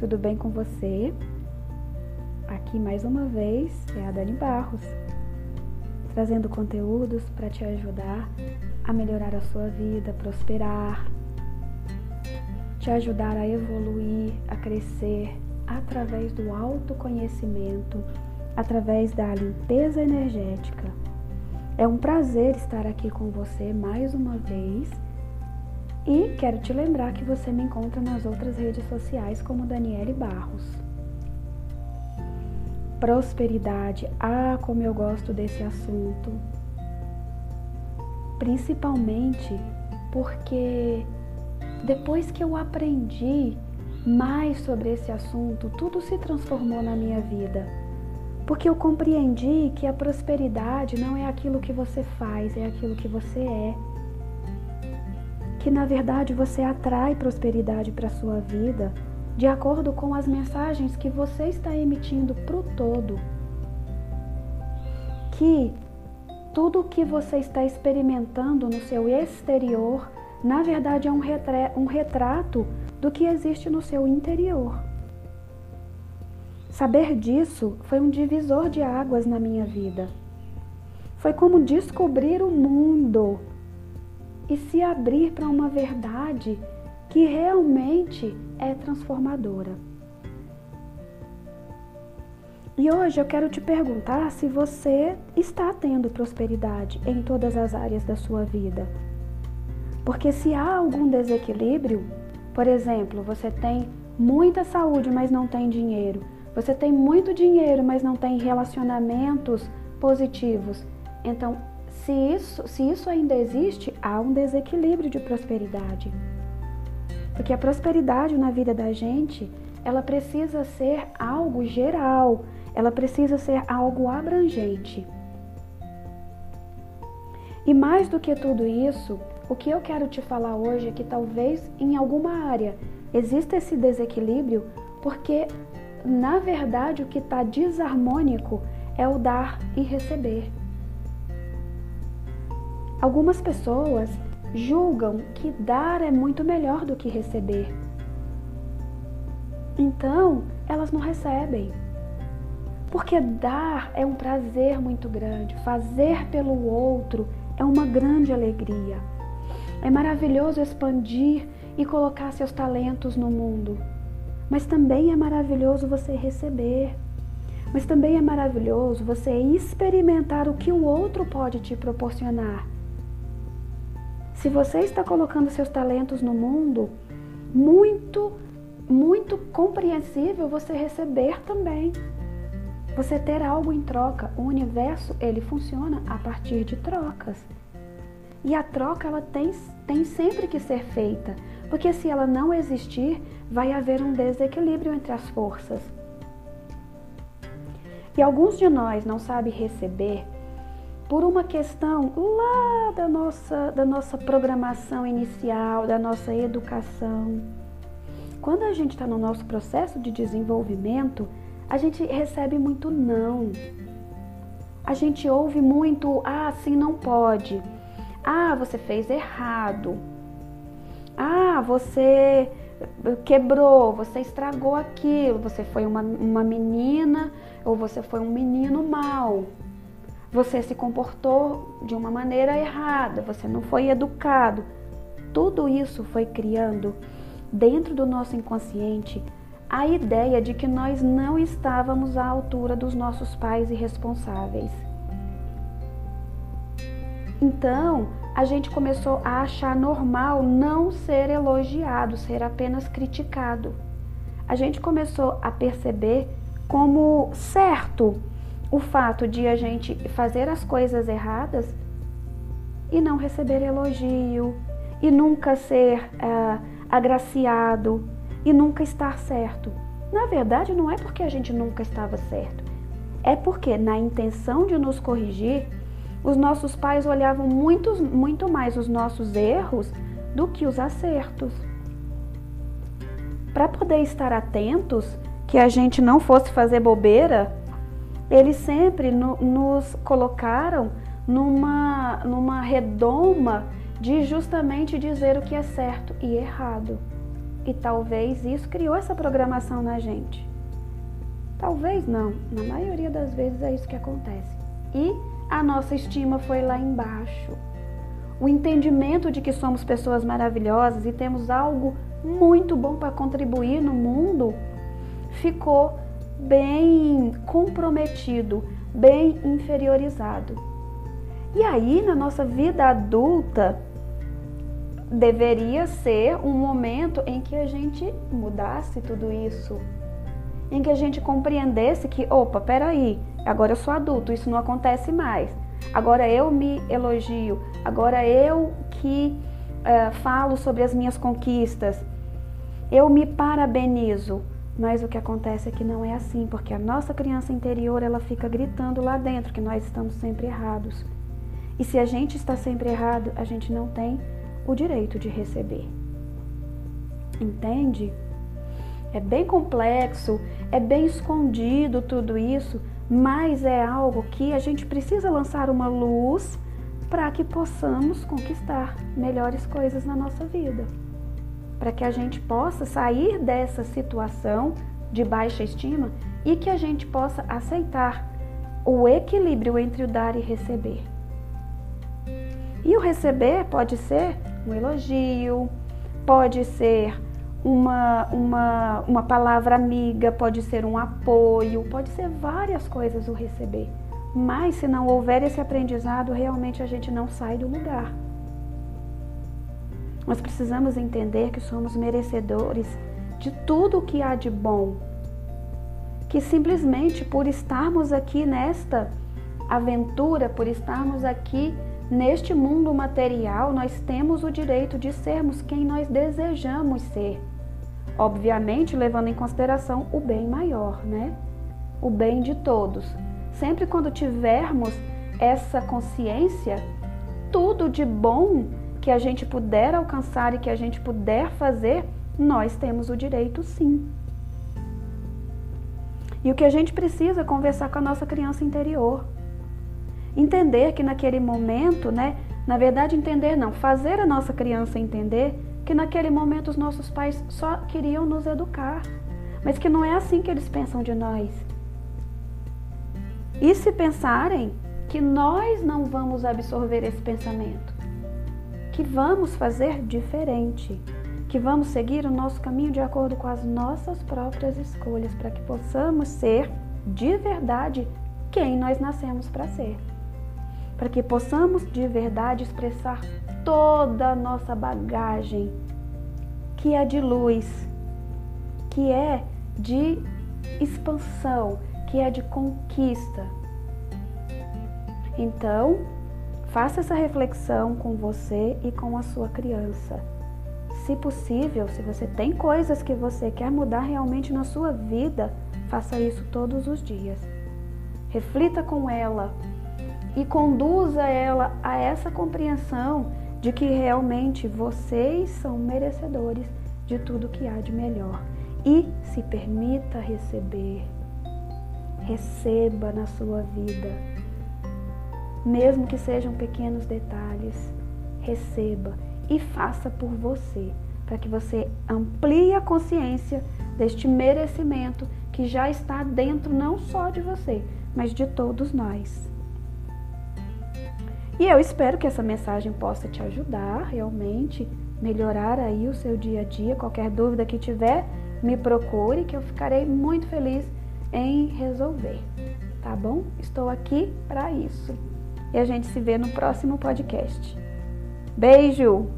tudo bem com você? Aqui mais uma vez é a Dani Barros, trazendo conteúdos para te ajudar a melhorar a sua vida, prosperar, te ajudar a evoluir, a crescer através do autoconhecimento, através da limpeza energética. É um prazer estar aqui com você mais uma vez e quero te lembrar que você me encontra nas outras redes sociais como Daniele Barros. Prosperidade, ah, como eu gosto desse assunto. Principalmente porque depois que eu aprendi mais sobre esse assunto, tudo se transformou na minha vida. Porque eu compreendi que a prosperidade não é aquilo que você faz, é aquilo que você é que na verdade você atrai prosperidade para a sua vida de acordo com as mensagens que você está emitindo para o todo. Que tudo o que você está experimentando no seu exterior, na verdade é um, um retrato do que existe no seu interior. Saber disso foi um divisor de águas na minha vida. Foi como descobrir o mundo e se abrir para uma verdade que realmente é transformadora. E hoje eu quero te perguntar se você está tendo prosperidade em todas as áreas da sua vida. Porque se há algum desequilíbrio, por exemplo, você tem muita saúde, mas não tem dinheiro, você tem muito dinheiro, mas não tem relacionamentos positivos, então se isso, se isso ainda existe, há um desequilíbrio de prosperidade. Porque a prosperidade na vida da gente, ela precisa ser algo geral, ela precisa ser algo abrangente. E mais do que tudo isso, o que eu quero te falar hoje é que talvez em alguma área exista esse desequilíbrio, porque na verdade o que está desarmônico é o dar e receber. Algumas pessoas julgam que dar é muito melhor do que receber. Então, elas não recebem. Porque dar é um prazer muito grande, fazer pelo outro é uma grande alegria. É maravilhoso expandir e colocar seus talentos no mundo. Mas também é maravilhoso você receber. Mas também é maravilhoso você experimentar o que o outro pode te proporcionar se você está colocando seus talentos no mundo, muito, muito compreensível você receber também. Você ter algo em troca. O universo, ele funciona a partir de trocas. E a troca, ela tem, tem sempre que ser feita. Porque se ela não existir, vai haver um desequilíbrio entre as forças. E alguns de nós não sabem receber por uma questão lá da nossa, da nossa programação inicial, da nossa educação. Quando a gente está no nosso processo de desenvolvimento, a gente recebe muito não. A gente ouve muito, ah, assim não pode. Ah, você fez errado. Ah, você quebrou, você estragou aquilo, você foi uma, uma menina ou você foi um menino mau você se comportou de uma maneira errada, você não foi educado. Tudo isso foi criando dentro do nosso inconsciente a ideia de que nós não estávamos à altura dos nossos pais irresponsáveis. Então, a gente começou a achar normal não ser elogiado, ser apenas criticado. A gente começou a perceber como certo o fato de a gente fazer as coisas erradas e não receber elogio, e nunca ser uh, agraciado, e nunca estar certo. Na verdade, não é porque a gente nunca estava certo, é porque, na intenção de nos corrigir, os nossos pais olhavam muito, muito mais os nossos erros do que os acertos. Para poder estar atentos, que a gente não fosse fazer bobeira, eles sempre no, nos colocaram numa, numa redoma de justamente dizer o que é certo e errado. E talvez isso criou essa programação na gente. Talvez não, na maioria das vezes é isso que acontece. E a nossa estima foi lá embaixo. O entendimento de que somos pessoas maravilhosas e temos algo muito bom para contribuir no mundo ficou bem comprometido, bem inferiorizado. E aí, na nossa vida adulta, deveria ser um momento em que a gente mudasse tudo isso, em que a gente compreendesse que, opa, peraí, agora eu sou adulto, isso não acontece mais. Agora eu me elogio, agora eu que uh, falo sobre as minhas conquistas, eu me parabenizo. Mas o que acontece é que não é assim, porque a nossa criança interior ela fica gritando lá dentro que nós estamos sempre errados. E se a gente está sempre errado, a gente não tem o direito de receber. Entende? É bem complexo, é bem escondido tudo isso, mas é algo que a gente precisa lançar uma luz para que possamos conquistar melhores coisas na nossa vida para que a gente possa sair dessa situação de baixa estima e que a gente possa aceitar o equilíbrio entre o dar e receber. E o receber pode ser um elogio, pode ser uma, uma, uma palavra amiga, pode ser um apoio, pode ser várias coisas o receber. Mas se não houver esse aprendizado, realmente a gente não sai do lugar. Nós precisamos entender que somos merecedores de tudo o que há de bom. Que simplesmente por estarmos aqui nesta aventura, por estarmos aqui neste mundo material, nós temos o direito de sermos quem nós desejamos ser. Obviamente, levando em consideração o bem maior, né? O bem de todos. Sempre quando tivermos essa consciência, tudo de bom que a gente puder alcançar e que a gente puder fazer, nós temos o direito sim. E o que a gente precisa é conversar com a nossa criança interior. Entender que naquele momento, né? Na verdade, entender não, fazer a nossa criança entender que naquele momento os nossos pais só queriam nos educar, mas que não é assim que eles pensam de nós. E se pensarem que nós não vamos absorver esse pensamento, que vamos fazer diferente, que vamos seguir o nosso caminho de acordo com as nossas próprias escolhas, para que possamos ser de verdade quem nós nascemos para ser. Para que possamos de verdade expressar toda a nossa bagagem, que é de luz, que é de expansão, que é de conquista. Então, Faça essa reflexão com você e com a sua criança. Se possível, se você tem coisas que você quer mudar realmente na sua vida, faça isso todos os dias. Reflita com ela e conduza ela a essa compreensão de que realmente vocês são merecedores de tudo que há de melhor. E se permita receber. Receba na sua vida mesmo que sejam pequenos detalhes, receba e faça por você, para que você amplie a consciência deste merecimento que já está dentro não só de você, mas de todos nós. E eu espero que essa mensagem possa te ajudar realmente melhorar aí o seu dia a dia. Qualquer dúvida que tiver, me procure que eu ficarei muito feliz em resolver. Tá bom? Estou aqui para isso e a gente se vê no próximo podcast. Beijo!